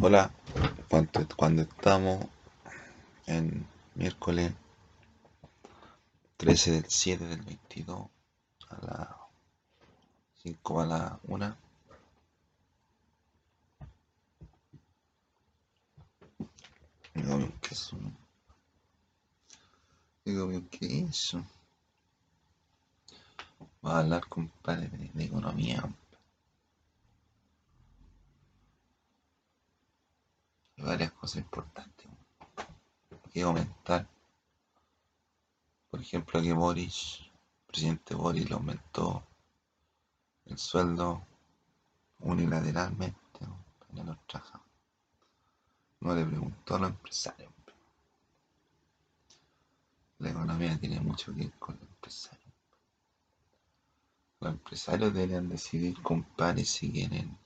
Hola, cuando, cuando estamos en miércoles 13 del 7 del 22 a las 5 a la 1. Me comí un queso. ¿no? Me comí un queso. Voy a hablar, compadre, de economía. Varias cosas importantes que comentar. Por ejemplo, que Boris, presidente Boris, le aumentó el sueldo unilateralmente a los trabajadores. No le preguntó a los empresarios. La economía tiene mucho que ver con los empresarios. Los empresarios deberían decidir, compadre, si quieren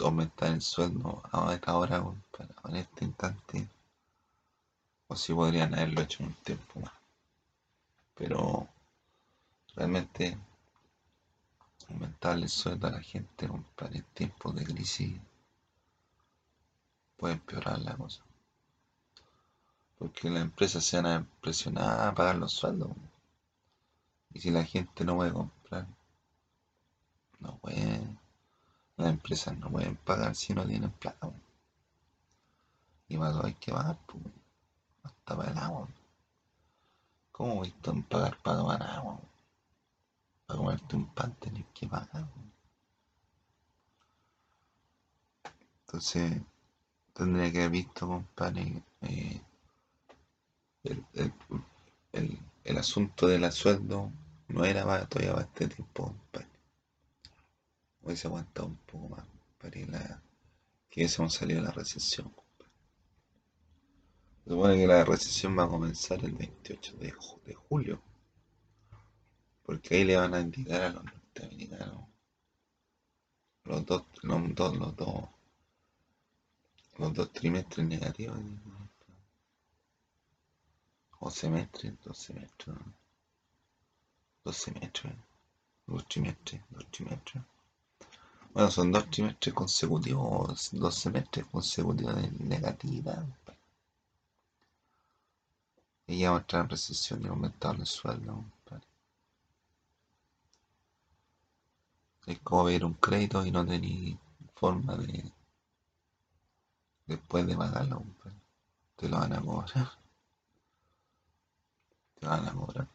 aumentar el sueldo a esta hora, en este instante, o si podrían haberlo hecho un tiempo más. Pero realmente aumentarle el sueldo a la gente, compadre, en tiempos de crisis puede empeorar la cosa. Porque las empresas se van a presionar a pagar los sueldos. Y si la gente no puede comprar, no puede, las empresas no pueden pagar si no tienen plata. Y más hay que pagar, pues, hasta para el agua. ¿Cómo voy a pagar para tomar agua? Para comerte un pan tenés que pagar. Entonces, tendría que haber visto, compadre, eh, el, el, el, el, asunto del sueldo no era para, todavía para este tiempo, compadre. Hoy se aguanta un poco más, compadre, la, que hubiésemos salido de la recesión. Se supone que la recesión va a comenzar el 28 de, de julio, porque ahí le van a indicar a los norteamericanos los dos, los dos, los dos, los dos trimestres negativos o semestres, dos semestres, dos semestres, dos trimestres, dos trimestres. Bueno, son dos trimestres consecutivos, dos semestres consecutivos negativas. Y ya va a entrar en recesión y aumentar el sueldo. Es como ver un crédito y no tener forma de después de pagarlo. Te lo van a cobrar. Te van a cobrar.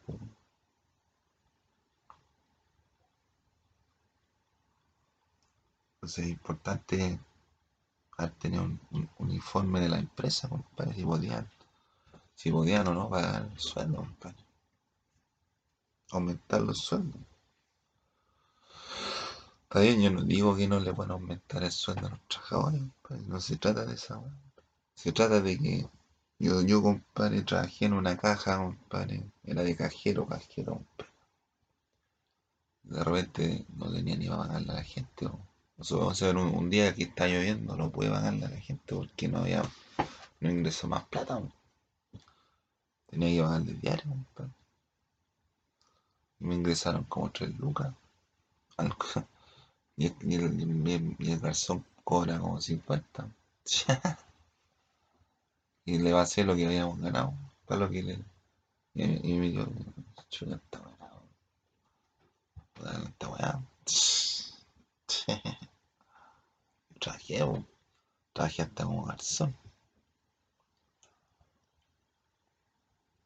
Entonces es importante tener un, un, un, de la empresa, compadre, si podían, si podían o no pagar el sueldo, compadre. Aumentar los sueldos. Está bien, yo no digo que no le puedan aumentar el sueldo a los trabajadores, compadre. no se trata de esa, se trata de que yo, yo, compadre, trabajé en una caja, compadre, era de cajero, cajero, compadre. De repente no tenía ni para pagarle a la gente, o sea, un, un, día que está lloviendo no puede pagarle a la gente porque no había, no ingresó más plata. Tenía que pagarle diario. ¿no? Y me ingresaron como tres lucas. Y el, y el, el cobra como 50. y le va a hacer lo que habíamos ganado. Para lo que le. Y, y me dijo, está weá. Está weá. Trabajé, bo. trabajé hasta como garzón.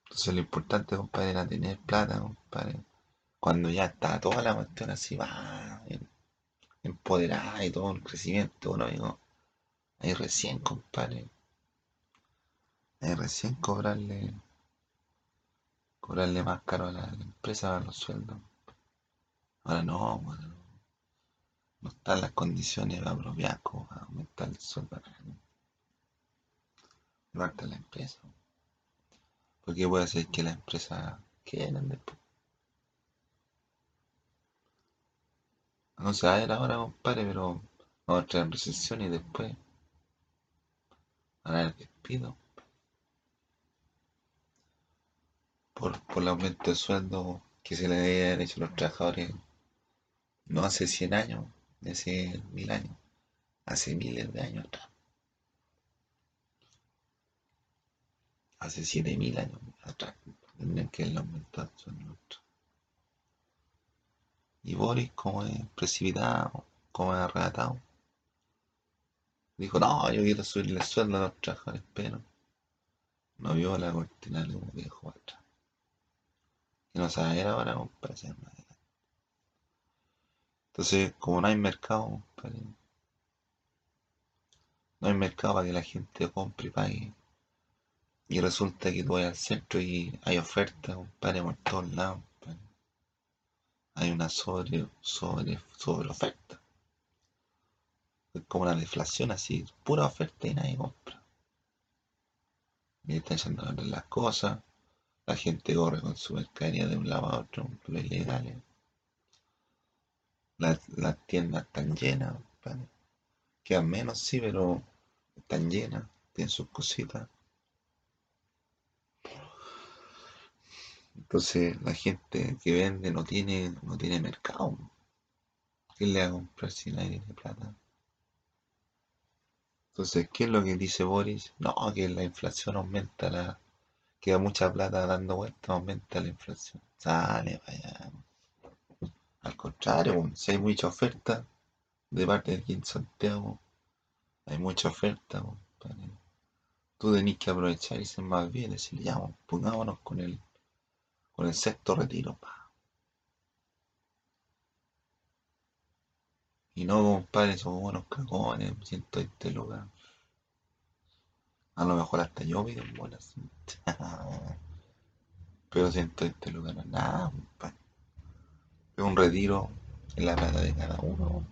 Entonces lo importante, compadre, era tener plata, compadre. Cuando ya está toda la cuestión así, va, empoderada y todo el crecimiento, ¿no, amigo? Ahí recién, compadre. Ahí recién cobrarle, cobrarle más caro a la, empresa a los sueldos. Ahora no, bueno, no están las condiciones para aumentar el sueldo. Parte la empresa. Porque puede ser que la empresa quieran después. No se va a ver ahora, compadre, pero vamos a entrar en recesión y después van a haber despido. Por, por el aumento de sueldo que se le habían hecho a los trabajadores no hace 100 años, de hace mil años, hace miles de años atrás. Hace siete mil años atrás, tendrían que la aumentar Y Boris, como es precipitado, como es arrebatado, dijo, no, yo quiero subirle el sueldo a los trabajadores, pero no vio la cortina de un viejo atrás. Y no sabe ahora, compadre, entonces, como no hay mercado, compadre, no hay mercado para que la gente compre y pague. Y resulta que tú vas al centro y hay ofertas, compadre, por todos lados. Hay una sobre, sobre, sobre oferta. Es como una deflación así, pura oferta y nadie compra. Y están echando a las cosas. La gente corre con su mercadería de un lado a otro, lo ilegales. Las, las tiendas están llenas, compadre. Quedan menos, sí, pero están llenas, tienen sus cositas. Entonces la gente que vende no tiene, no tiene mercado. ¿Quién le va a comprar si nadie tiene plata? Entonces, ¿qué es lo que dice Boris? No, que la inflación aumenta la. Queda mucha plata dando vueltas, aumenta la inflación. Sale, vaya. Al contrario, si hay mucha oferta de parte de aquí en Santiago, hay mucha oferta, compadre. Tú tenés que aprovechar y ser más bien, decir, ya, pongámonos con el, con el sexto retiro, pa. Y no, compadre, somos buenos cagones, 120 lucas. A lo mejor hasta yo pido buenas. Pero 120 lucas no es nada, compadre. Es un retiro en la plata de cada uno.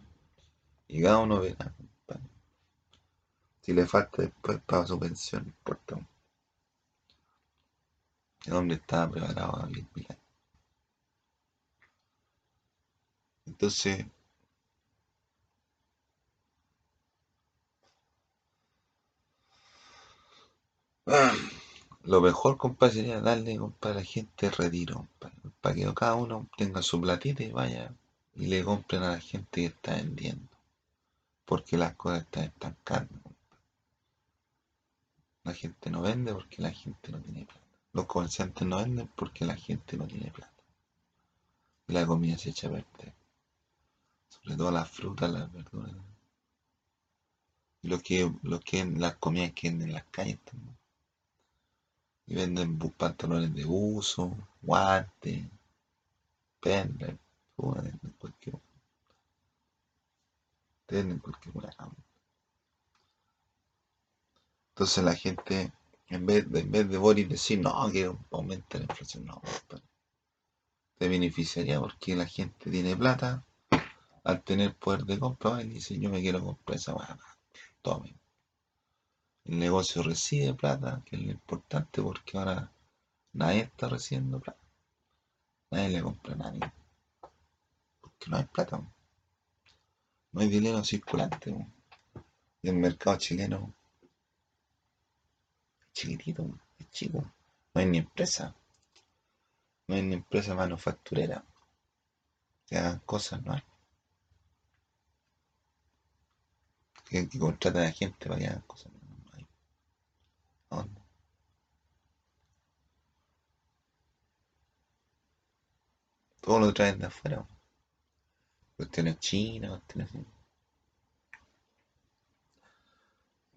Y cada uno verá. Si le falta después para su pensión, no importa. El hombre estaba preparado a vivir mil años. Lo mejor, compadre, sería darle, compadre, a la gente retiro, para que cada uno tenga su platita y vaya y le compren a la gente que está vendiendo. Porque las cosas están estancando. compadre. La gente no vende porque la gente no tiene plata. Los comerciantes no venden porque la gente no tiene plata. Y la comida se echa a perder. Sobre todo las frutas, las verduras. Y lo que, lo que las comidas que venden en las calles también. Y venden pantalones de uso, guantes, pendrive, cualquier te venden cualquier. Entonces la gente, en vez de, en vez de Boris decir, no, que aumenta la inflación, no. Te beneficiaría porque la gente tiene plata, al tener poder de compra, y dice, yo me quiero comprar esa hueá, tome. El negocio recibe plata, que es lo importante porque ahora nadie está recibiendo plata. Nadie le compra a nadie. Porque no hay plata. No hay dinero circulante. Y el mercado chileno es chiquitito, es chico. No hay ni empresa. No hay ni empresa manufacturera. Que hagan cosas, no hay. Que, que contraten a gente para que hagan cosas. No. Todo lo traen de afuera. Cuestiones chinas, cuestiones.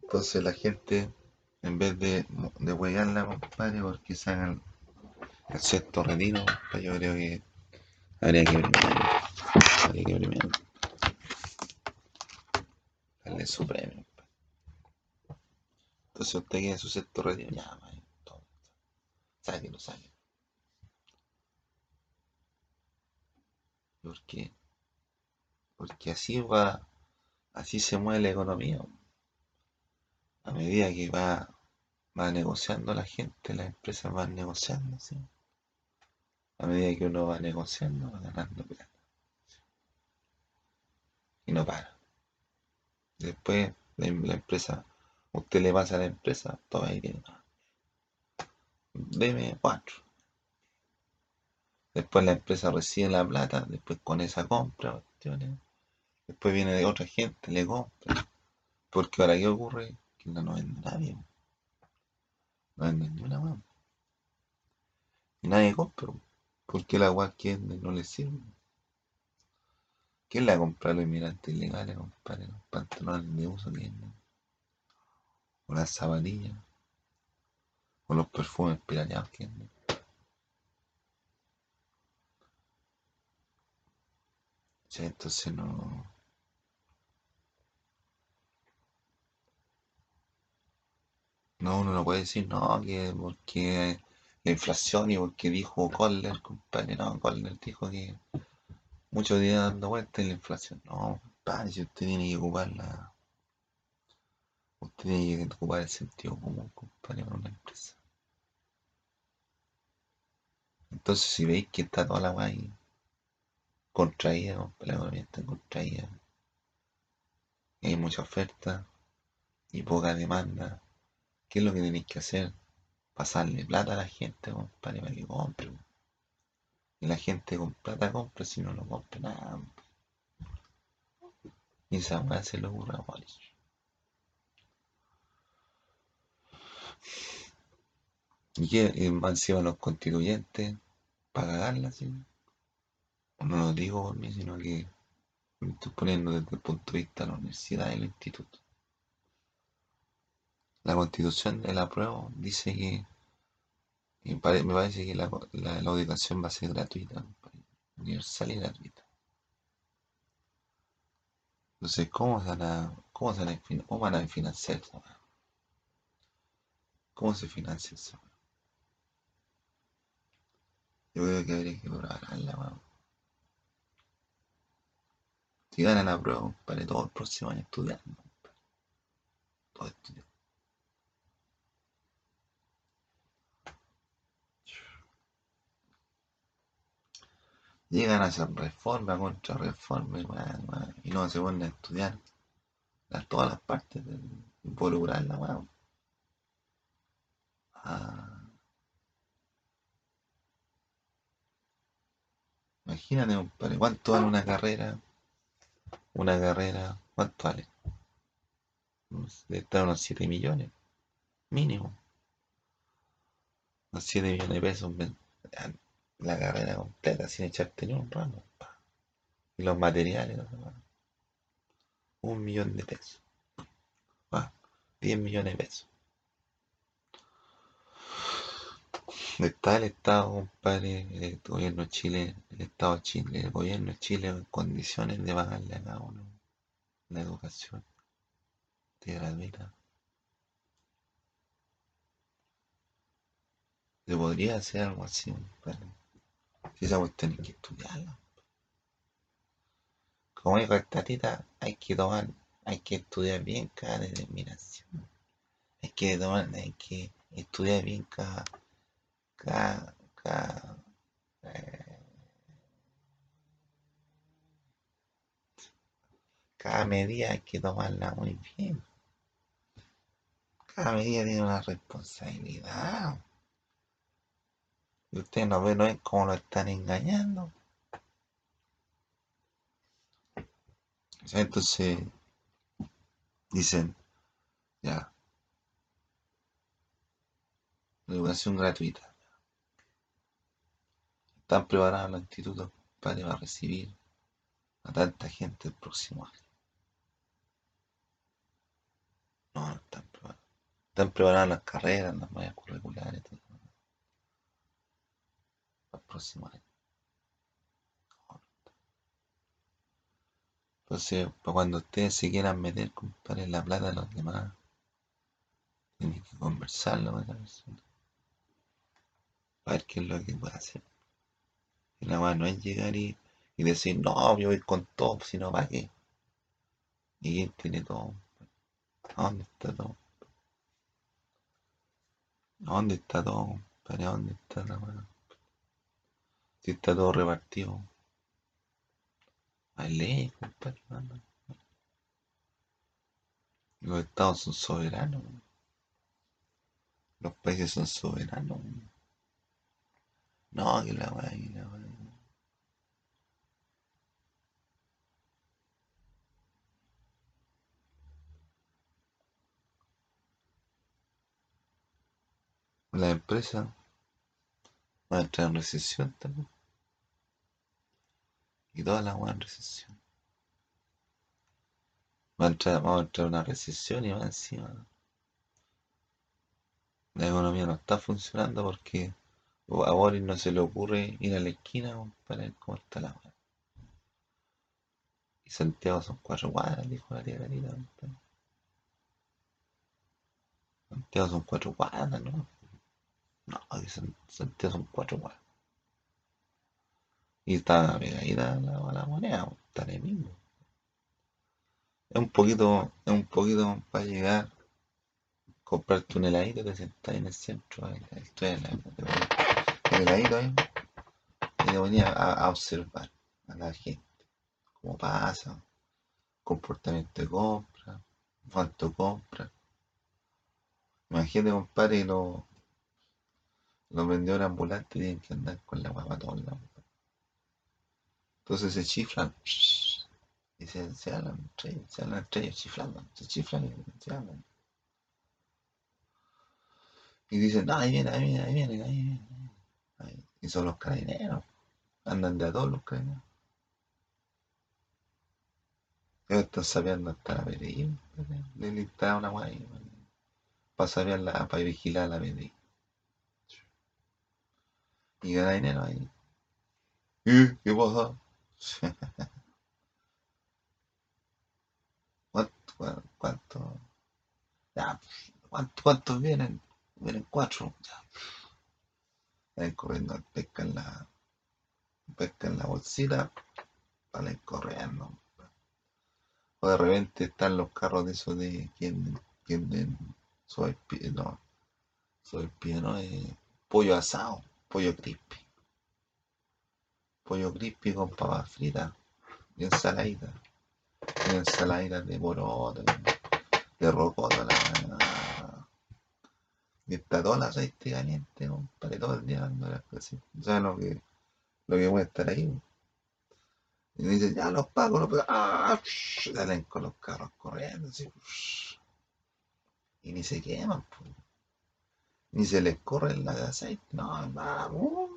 Entonces la gente, en vez de, de huearla, compadre, porque se el sexto retiro, compadre, yo creo que habría que premiar. Habría que premiar. Darle su premio. Entonces usted quiere su sexto retiro, ya, vaya, todo. Sáquelo, sáquelo. ¿Por qué? Porque así va, así se mueve la economía. A medida que va, va negociando la gente, las empresas van negociando, ¿sí? A medida que uno va negociando, va ganando plata. Y no para. Después la, la empresa, usted le pasa a la empresa, todavía tiene más. Deme cuatro. Después la empresa recibe la plata, después con esa compra. Después viene de otra gente, le compra. Porque ahora, ¿qué ocurre? Que no, no vende nadie. No venden ni una weá. Y nadie compra. Porque la weá que venden no les sirve. ¿Quién le va a los inmigrantes ilegales, compadre? Los pantalones de uso que venden. O las zapatillas. O los perfumes pirateados que. Sí, entonces no. No, uno no puede decir, no, que porque la inflación y porque dijo Kohler, compadre, no, Kohler dijo que muchos días dando vueltas en la inflación. No, compadre, si usted tiene que ocupar la... Usted tiene que ocupar el sentido común, compadre, para una empresa. Entonces, si veis que está toda la weá ahí contraída, compadre, la economía está contraída, hay mucha oferta y poca demanda, ¿qué es lo que tenéis que hacer? Pasarle plata a la gente, compadre, para que compre. Y la gente con plata compra, si no, no compra nada. Y esa weá se lo ocurre a Walsh. ¿Y qué? Y más encima los constituyentes para cagarla, ¿sí? No lo digo por mí, sino que me estoy poniendo desde el punto de vista de la universidad y el instituto. La constitución de la prueba dice que, me parece que la, la- educación va a ser gratuita, universal y gratuita. Entonces, ¿cómo se van a, cómo se van a, cómo van a financiar? ¿Cómo se financia eso? Yo creo que habría que programarla, weón. Si ganan la prueba, compadre, todo el próximo año estudiando. Todo estudiando. Llegan a hacer reforma contra reforma, weón, weón, y no se ponen a estudiar las- todas las partes del involucrarla, weón. Ah, imagínate, compadre, ¿cuánto vale una carrera? Una carrera, ¿cuánto vale? Debe estar unos 7 millones, mínimo. Unos 7 millones de pesos la carrera completa sin echarte ni un ramo. pa. Y los materiales, weón. un millón de pesos. Ah, 10 millones de pesos. Está el Estado, compadre, el gobierno de Chile, el Estado de Chile, el gobierno de Chile en condiciones de pagarle a cada uno la educación de gratuita. Se podría hacer algo así, compadre. Si esa cuestión hay que estudiarla. Como dijo esta tita, hay que tomar, hay que estudiar bien cada determinación. Hay que tomar, hay que estudiar bien cada, cada, cada, eh, cada medida hay que tomarla muy bien. Cada medida tiene una responsabilidad. Y ustedes no ven, no ven cómo lo están engañando. Entonces dicen, ya, educación gratuita. Están preparados los institutos para recibir a tanta gente el próximo año. No, no están preparados. Están preparadas las carreras, las mallas curriculares, todo para el próximo año. Entonces, para cuando ustedes se quieran meter, compadre, en la plata de los demás, tienen que conversarlo con esa persona. Para ver qué es lo que puede hacer. Y la weá no es llegar y, y decir, no, yo voy con todo, sino para qué. ¿Y quién tiene todo? ¿A dónde está todo? ¿A dónde está todo, compadre? ¿A dónde está la weá? Si está todo repartido. Hay leyes, compadre. manda. Los estados son soberanos. Los países son soberanos. No, que la weá, que la la empresa va a entrar en recesión también. Y toda la weá en recesión. Va a entrar, a en una recesión y va encima. La economía no está funcionando porque a Boris no se le ocurre ir a la esquina para ver cómo está la weá. Y Santiago son cuatro cuadras, dijo la tía Carita. Santiago son cuatro cuadras, ¿no? No, Santiago son cuatro cuadras. Y está pegadita la, la moneda, está en el mismo. Es un poquito, es un poquito para llegar, comprarte un heladito, te sentás en el centro, ahí, estoy en el heladito ahí, y te venía a, observar a la gente, cómo pasa, comportamiento de compra, cuánto compra. Imagínate, compadre, los, los vendedores ambulantes tienen que andar con la guapa todos. Entonces se chiflan y se, se hablan se hablan entre ellos chiflando, se chiflan y se hablan. Y dicen, no, ahí viene, ahí viene, ahí viene, ahí viene. Y son los carabineros, andan de a todos los carabineros. Ellos están sabiendo hasta la PDI, le instalan una guay para saber para vigilar la PDI. Y gana dinero ahí. ¿Y qué pasa? ¿Cuánto? ¿Cuánto? Ya, ¿cuántos vienen? Vienen cuatro. Ya. Vienen corriendo, pescan la, pescan la bolsita, salen corriendo. O de repente están los carros de esos de quien, quien soy no, soy pie, no, eh, pollo asado, pollo crispy pollo crispy con papas fritas y ensaladita. Y ensaladita de poroto, de rocoto, la Y está todo aceite caliente, compadre, todo el día dando las cosas. ¿Sabes lo que, lo que a estar ahí? Y dice, ya los pago, los pago. ¡Ah! Salen con los carros corriendo, así. Y ni se queman, ni se les corre la aceite. No, vamos.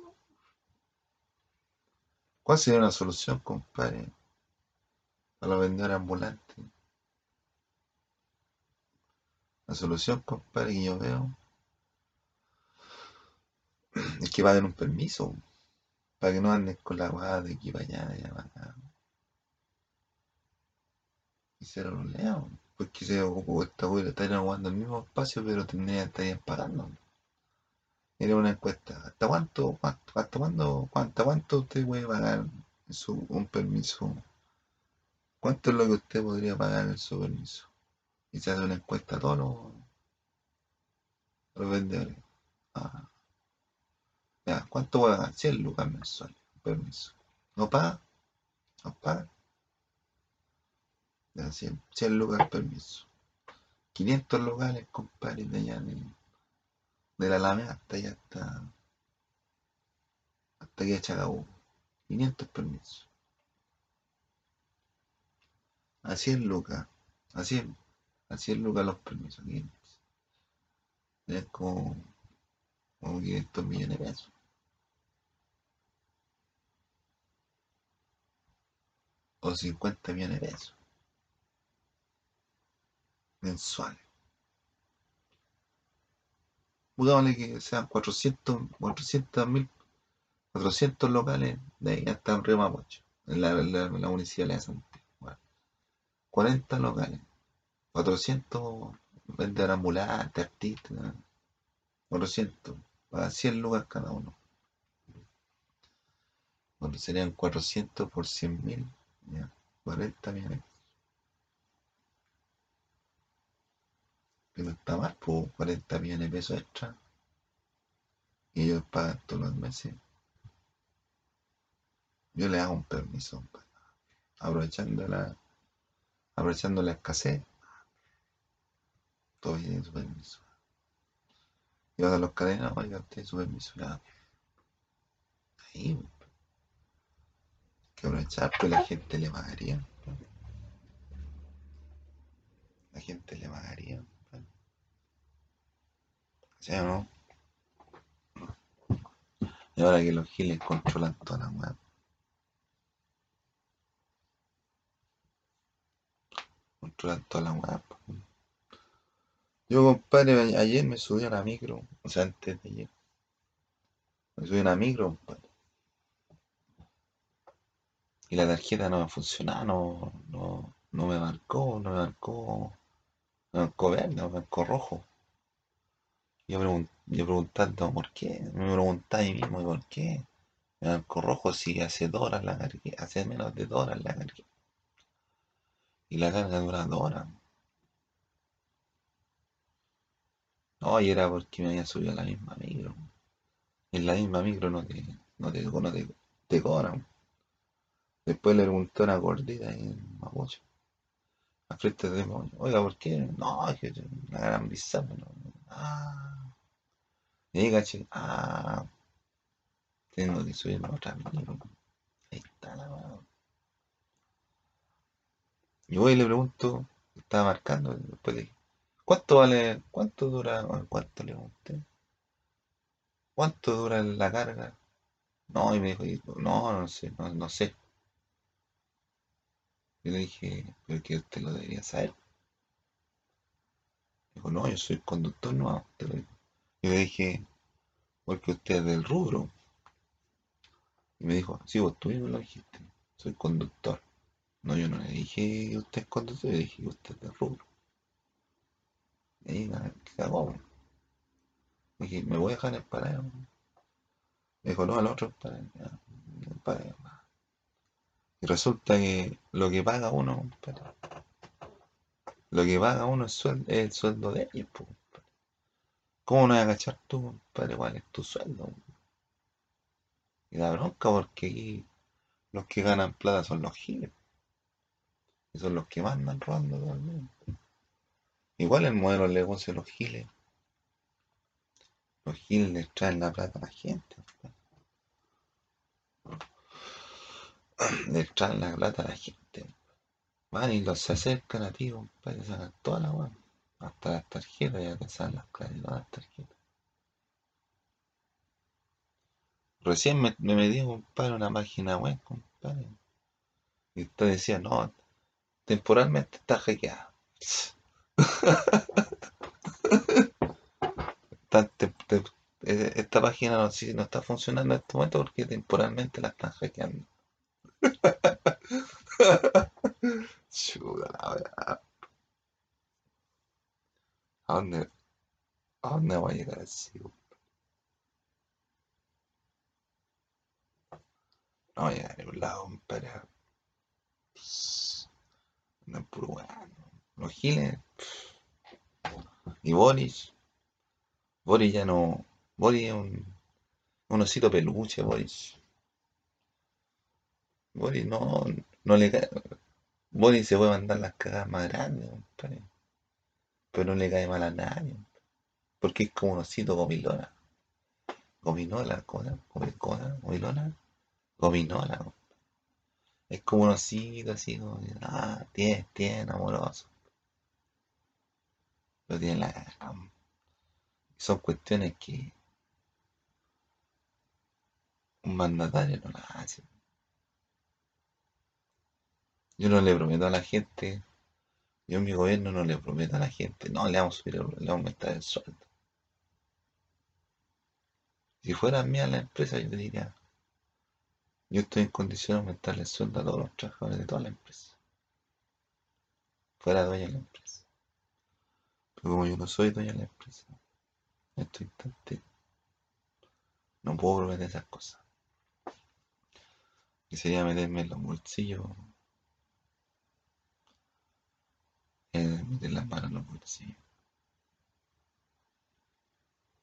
¿Cuál sería una solución, compadre, a los vendedores ambulantes? La solución, compadre, que yo veo es que va a haber un permiso para que no anden con la guada de aquí para allá, de allá para acá. Y se lo leo, porque se ocupó esta hueá, estarían aguantando el mismo espacio, pero tendrían, estarían pagando. Era una encuesta. ¿Hasta cuánto, cuánto, hasta cuándo, cuánto, cuánto usted puede pagar su, un permiso? ¿Cuánto es lo que usted podría pagar en su permiso? Y se hace una encuesta a todos los, vendedores. Ah. Ya, ¿cuánto puede pagar? 100 lucas mensuales. Permiso. ¿No paga? ¿No paga? Ya, 100, 100 lucas permiso. 500 locales, compadre, de allá de la Alameda hasta allá, hasta, hasta aquí a Chacabú. 500 permisos. A 100 lucas. A 100, a 100 lucas los permisos. 500. Es como, como 500 millones de pesos. O 50 millones de pesos. Mensuales pongámosle que sean 400 mil 400 locales de ahí hasta Río Mapocho, en la, la, la municipalidad de Santiago. 40 locales, 400 vender ambulantes, artistas, 400, para 100 lugares cada uno. Bueno, serían 400 por 100 mil, 40 millones. No está mal, pues 40 millones de pesos extra. Y ellos pagan todos los meses. Yo le hago un permiso, aprovechando la, aprovechando la escasez. Todos tienen su permiso. Y a los cadenas, oiga, usted su permiso. Ahí, que aprovechar, pues la gente le pagaría. La gente le pagaría. ¿Sí o no? Y ahora que los giles controlan toda la weá. Controlan toda la weá. Yo, compadre, ayer me subí a la micro, o sea, antes de ayer. Me subí a una micro, compadre. Y la tarjeta no funcionaba, no, no, no me marcó, no me marcó, me marcó verde, no me marcó rojo. Yo, pregun- yo preguntando por qué, me preguntaba a mí mismo por qué. Me marcó rojo si hace dos horas la cargué, hace menos de dos horas la cargué. Y la carga dura dos horas. No, y era porque me había subido a la misma micro. Y en la misma micro no te, no te, no te, te cobran. Después le pregunté a una gordita ahí en Mapocho, al frente de Mapocho, oiga, ¿por qué? No, es que la gran bizarra, no. Ah, y caché, ah, tengo que subirme otra micro. Ahí está la mano. Y voy y le pregunto, estaba marcando, después dije, ¿cuánto vale, cuánto dura, cuánto le pregunté? ¿Cuánto dura la carga? No, y me dijo, no, no sé, no sé. Yo le dije, pero que usted lo debería saber. Dijo, no, yo soy conductor nuevo, te lo digo. Y le dije, porque usted es del rubro. Y me dijo, sí, vos tú mismo lo dijiste, soy conductor. No, yo no le dije usted es conductor, yo dije usted es del rubro. Y ahí la cagó. Dije, ¿me voy a dejar el paradero? Me dijo, no, al otro paradero. Y resulta que lo que paga uno, compadre, lo que paga uno es, el sueldo de ellos, compadre. ¿Cómo no vas a agachar tú, compadre, cuál es tu sueldo? Y la bronca porque los que ganan plata son los giles. Y son los que más andan robando todo. Igual el modelo de negocio de los giles. Los giles les traen la plata a la gente. Les traen la plata a la gente. Van y los acercan a ti, compadre, sacan toda la weá. Hasta las tarjetas, ya te saben las claves todas las tarjetas. Recién me, me metí, compadre, una página web, compadre. Y usted decía, no, temporalmente está hackeada. Eh, esta página no, no está funcionando en este momento porque temporalmente la están hackeando. Chuta la wea. ¿A dónde, a dónde voy a llegar así? No voy a llegar a ningún lado, compadre. Andan puro weón. Los giles. Y Boris. Boris ya no. Boris es un, un osito peluche, Boris. Boris no, le cae. Boris se puede mandar las cagadas más grandes. Pero no le cae mal a nadie. Porque es como un osito gomilona. Gominola, ¿cómo Gomilona, gomilona, gominola. ¿no? Es como un osito así, como, ah, tiene, tiene, amoroso. Pero tiene la... Son cuestiones que un mandatario no las hace. Yo no le prometo a la gente, yo en mi gobierno no le prometo a la gente, no, le vamos a subir, le vamos a aumentar el sueldo. Si fuera mía la empresa, yo diría, yo estoy en condiciones de aumentarle el sueldo a todos los trabajadores de toda la empresa. Fuera dueño de la empresa. Pero como yo no soy dueño de la empresa, en este instante no puedo prometer esas cosas. Y sería meterme en los bolsillos, las manos en los bolsillos.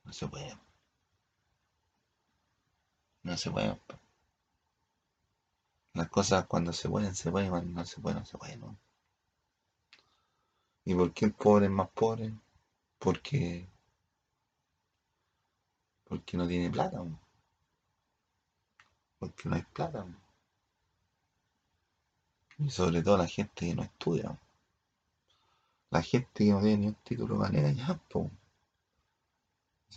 No se puede, no se puede. Las cosas cuando se pueden, se pueden, cuando no se pueden, no se pueden. ¿Y por qué el pobre es más pobre? Porque, porque no tiene plata, ¿no? porque no hay plata. ¿no? Y sobre todo la gente que no estudia. La gente que no tiene ni un título de manera ya, po.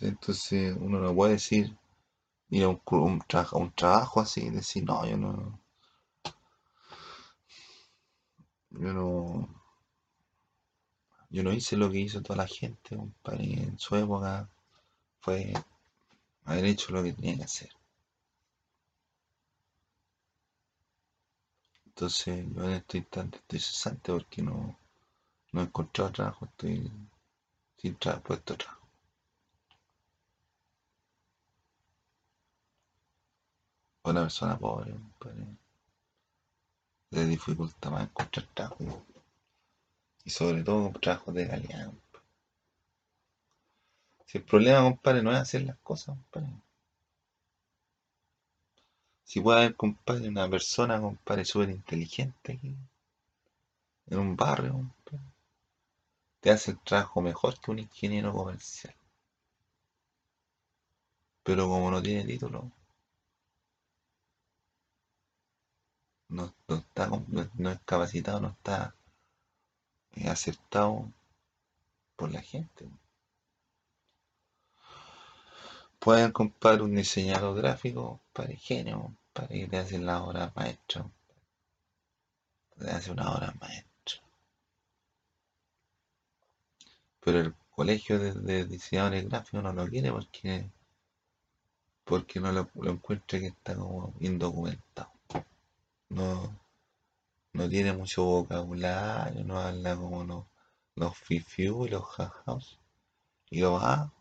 Entonces uno no puede decir, ir a un, un, trabajo, un trabajo así, decir, no, yo no, yo no, yo no hice lo que hizo toda la gente, compadre, en su época fue haber hecho lo que tenía que hacer. Entonces yo en este instante estoy cesante porque no, no he encontrado trabajo, estoy sin trabajo, puesto trabajo. Una persona pobre, compadre, le dificulta más encontrar trabajo. Y sobre todo con trabajos de calidad. Si el problema, compadre, no es hacer las cosas, compadre. Si puede haber, compadre, una persona, compadre, súper inteligente aquí, en un barrio, compadre, te hace el trabajo mejor que un ingeniero comercial. Pero como no tiene título, no, está, no, es capacitado, no está eh, aceptado por la gente. Pueden comprar un diseñador gráfico para genio, para que te hacen la hora maestra. Te hace una hora maestra. Pero el colegio de, diseñadores gráficos no lo quiere porque porque no lo, encuentra que está como indocumentado. No, no tiene mucho vocabulario, no habla como los, los fifiu y los jajaus. Y lo va.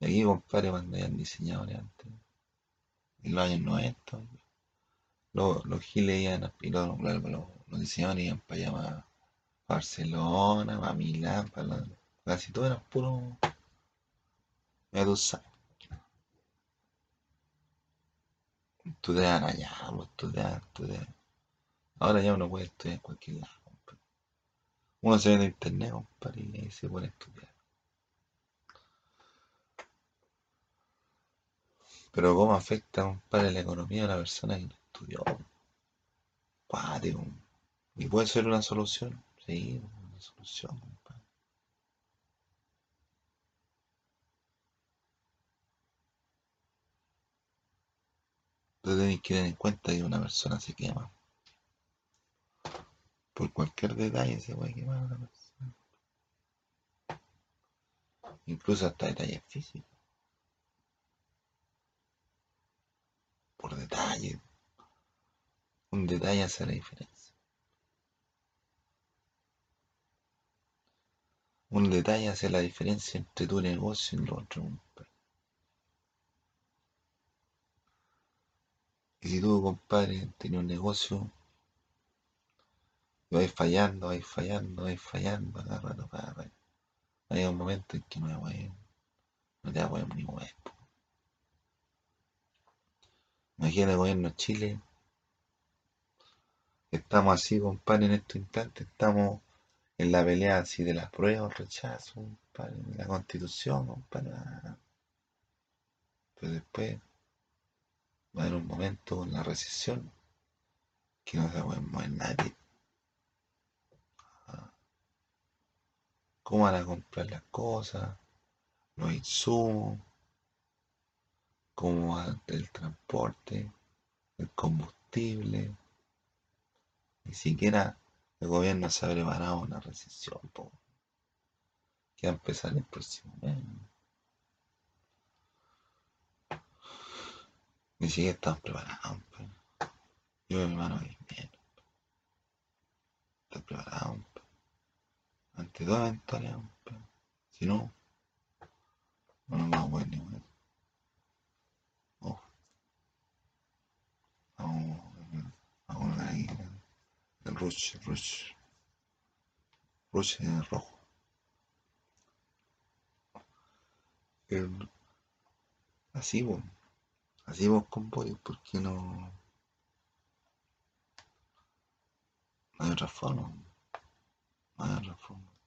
Y aquí, compadre, cuando hayan diseñadores antes en los años 90. Los, los giles iban y los, los, diseñadores iban para allá, para Barcelona, para casi todo eran puro. Ya tú sabes. Estudian allá, pues, estudian, estudian. Ahora ya uno puede estudiar en cualquier lado, Uno se ve en internet, compadre, y se puede estudiar. Pero ¿cómo afecta, compadre, la economía de la persona que no estudió? Cuático. ¿Y puede ser una solución? Sí, una solución, compadre. Entonces tenéis que tener en cuenta que una persona se quema. Por cualquier detalle se puede quemar una persona. Incluso hasta detalles físicos. por detalle. Un detalle hace la diferencia. Un detalle hace la diferencia entre tu negocio y el otro. Y si tú, compadre, tienes un negocio, y vais fallando, vais fallando, vais fallando, cada rato, cada rato. Hay un momento en que no, voy, no te va a ni mover. Imagina el gobierno de Chile. Estamos así, compadre, en este instante. Estamos en la pelea así de las pruebas, rechazo, compadre, de la constitución, compadre. Pero después va a haber un momento con la recesión que no se puede mover nadie. Ah. ¿Cómo van a comprar las cosas? Los insumos como el transporte, el combustible. Ni siquiera el gobierno se ha preparado una recesión que va a empezar el próximo mes. Ni siquiera estamos preparados. Yo mi mano bien. Está preparado. Ante toda eventualidad. Si no, no nos vamos a poder ni Ahora ahí, el rush, rush, en rojo. El, así vos, así vos con pollo, porque no, no hay otra forma, no hay otra forma.